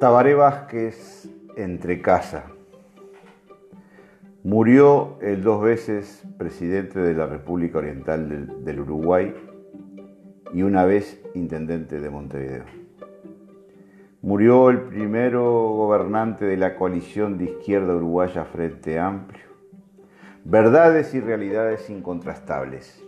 Tabaré Vázquez entre casa. Murió el dos veces presidente de la República Oriental del, del, Uruguay y una vez intendente de Montevideo. Murió el primero gobernante de la coalición de izquierda uruguaya Frente Amplio. Verdades y realidades incontrastables.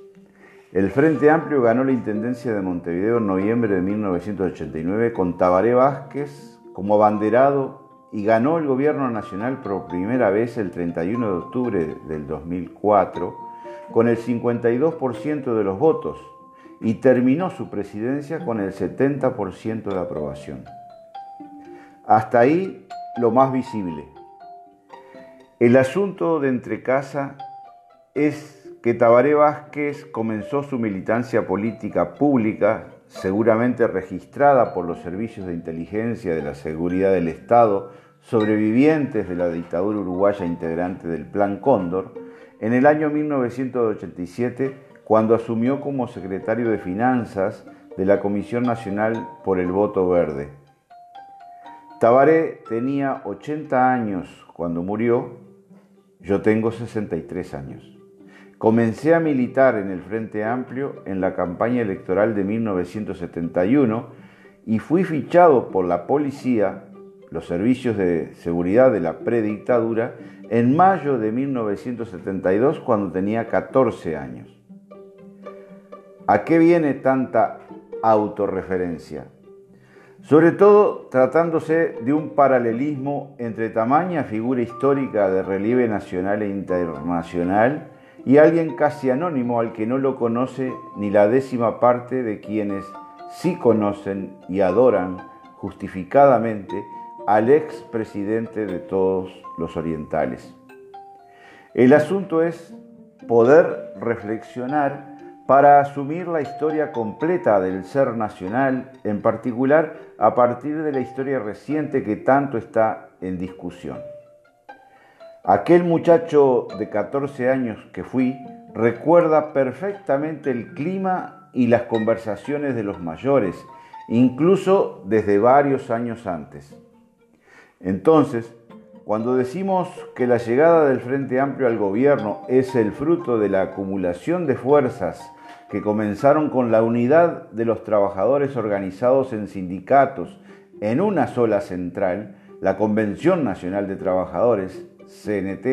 El Frente Amplio ganó la Intendencia de Montevideo en noviembre de 1989 con Tabaré Vázquez como abanderado y ganó el gobierno nacional por primera vez el 31 de octubre del 2004 con el 52% de los votos y terminó su presidencia con el 70% de aprobación. Hasta ahí lo más visible. El asunto de Entrecasa es que Tabaré Vázquez comenzó su militancia política pública seguramente registrada por los servicios de inteligencia de la seguridad del Estado, sobrevivientes de la dictadura uruguaya integrante del Plan Cóndor, en el año 1987, cuando asumió como secretario de Finanzas de la Comisión Nacional por el Voto Verde. Tabaré tenía 80 años cuando murió, yo tengo 63 años. Comencé a militar en el Frente Amplio en la campaña electoral de 1971 y fui fichado por la policía, los servicios de seguridad de la predictadura, en mayo de 1972 cuando tenía 14 años. ¿A qué viene tanta autorreferencia? Sobre todo tratándose de un paralelismo entre tamaña figura histórica de relieve nacional e internacional y alguien casi anónimo al que no lo conoce ni la décima parte de quienes sí conocen y adoran justificadamente al ex presidente de todos los orientales. El asunto es poder reflexionar para asumir la historia completa del ser nacional, en particular a partir de la historia reciente que tanto está en discusión. Aquel muchacho de 14 años que fui recuerda perfectamente el clima y las conversaciones de los mayores, incluso desde varios años antes. Entonces, cuando decimos que la llegada del Frente Amplio al gobierno es el fruto de la acumulación de fuerzas que comenzaron con la unidad de los trabajadores organizados en sindicatos en una sola central, la Convención Nacional de Trabajadores, CNT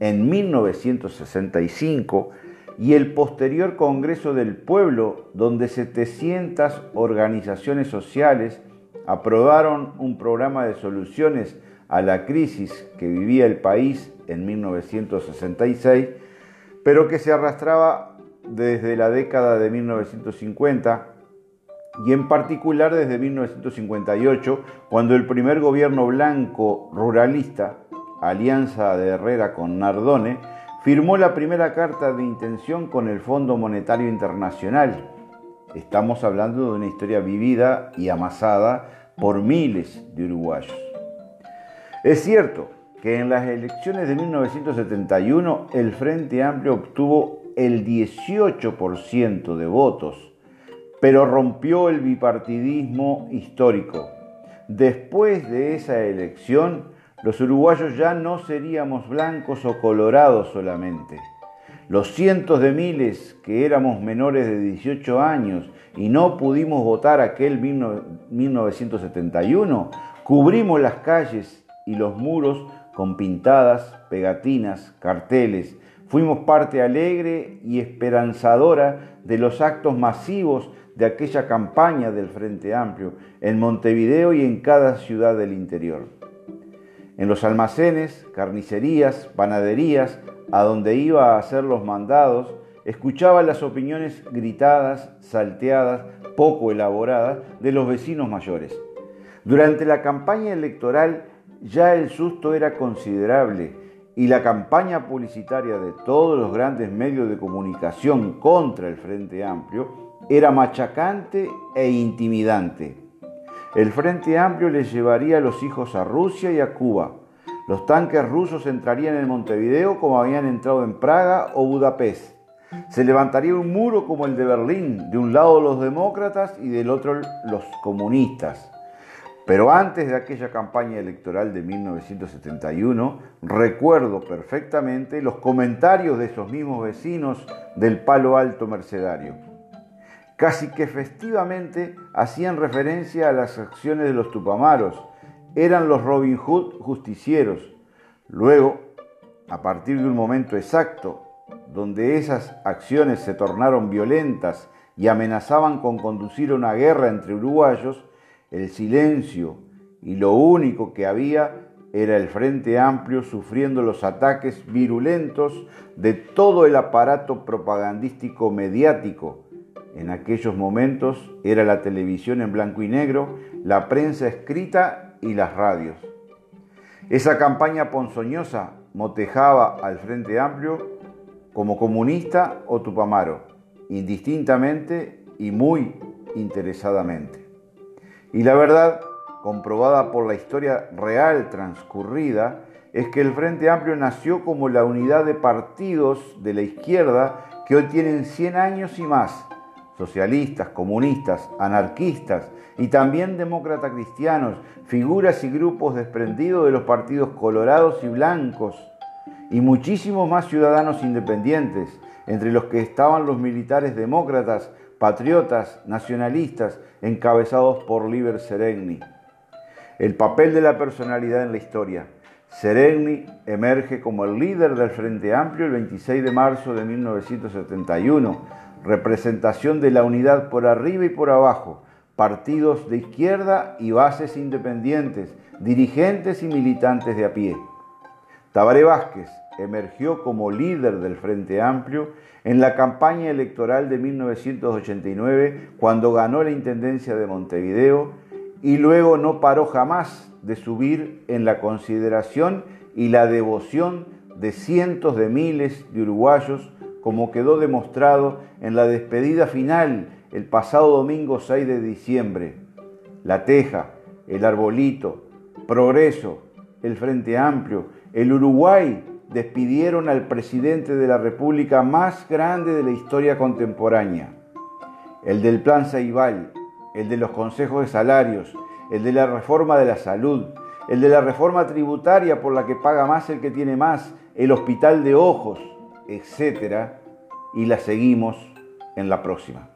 en 1965 y el posterior Congreso del Pueblo, donde 700 organizaciones sociales aprobaron un programa de soluciones a la crisis que vivía el país en 1966, pero que se arrastraba desde la década de 1950 y en particular desde 1958, cuando el primer gobierno blanco ruralista alianza de Herrera con Nardone, firmó la primera carta de intención con el Fondo Monetario Internacional. Estamos hablando de una historia vivida y amasada por miles de uruguayos. Es cierto que en las elecciones de 1971 el Frente Amplio obtuvo el 18% de votos, pero rompió el bipartidismo histórico. Después de esa elección, los uruguayos ya no seríamos blancos o colorados solamente. Los cientos de miles que éramos menores de 18 años y no pudimos votar aquel 1971, cubrimos las calles y los muros con pintadas, pegatinas, carteles. Fuimos parte alegre y esperanzadora de los actos masivos de aquella campaña del Frente Amplio en Montevideo y en cada ciudad del interior en los almacenes, carnicerías, panaderías, a donde iba a hacer los mandados, escuchaba las opiniones gritadas, salteadas, poco elaboradas de los vecinos mayores. Durante la campaña electoral ya el susto era considerable y la campaña publicitaria de todos los grandes medios de comunicación contra el Frente Amplio era machacante e intimidante. El Frente Amplio les llevaría a los hijos a Rusia y a Cuba. Los tanques rusos entrarían en Montevideo como habían entrado en Praga o Budapest. Se levantaría un muro como el de Berlín, de un lado los demócratas y del otro los comunistas. Pero antes de aquella campaña electoral de 1971, recuerdo perfectamente los comentarios de esos mismos vecinos del Palo Alto Mercedario. Casi que festivamente hacían referencia a las acciones de los Tupamaros. Eran los Robin Hood justicieros. Luego, a partir de un momento exacto, donde esas acciones se tornaron violentas y amenazaban con conducir a una guerra entre uruguayos, el silencio y lo único que había era el Frente Amplio sufriendo los ataques virulentos de todo el aparato propagandístico mediático. En aquellos momentos era la televisión en blanco y negro, la prensa escrita y las radios. Esa campaña ponzoñosa motejaba al Frente Amplio como comunista o tupamaro, indistintamente y muy interesadamente. Y la verdad, comprobada por la historia real transcurrida, es que el Frente Amplio nació como la unidad de partidos de la izquierda que hoy tienen 100 años y más, socialistas, comunistas, anarquistas y también demócratas cristianos, figuras y grupos desprendidos de los partidos colorados y blancos, y muchísimos más ciudadanos independientes, entre los que estaban los militares demócratas, patriotas, nacionalistas, encabezados por Liber Seregni. El papel de la personalidad en la historia. Seregni emerge como el líder del Frente Amplio el 26 de marzo de 1971, representación de la unidad por arriba y por abajo, partidos de izquierda y bases independientes, dirigentes y militantes de a pie. Tabaré Vázquez, emergió como líder del Frente Amplio en la campaña electoral de 1989 cuando ganó la Intendencia de Montevideo y luego no paró jamás de subir en la consideración y la devoción de cientos de miles de uruguayos como quedó demostrado en la despedida final el pasado domingo 6 de diciembre. La Teja, el Arbolito, Progreso, el Frente Amplio, el Uruguay despidieron al presidente de la República más grande de la historia contemporánea, el del Plan Ceibal, el de los consejos de salarios, el de la reforma de la salud, el de la reforma tributaria por la que paga más el que tiene más, el hospital de ojos, etc. Y la seguimos en la próxima.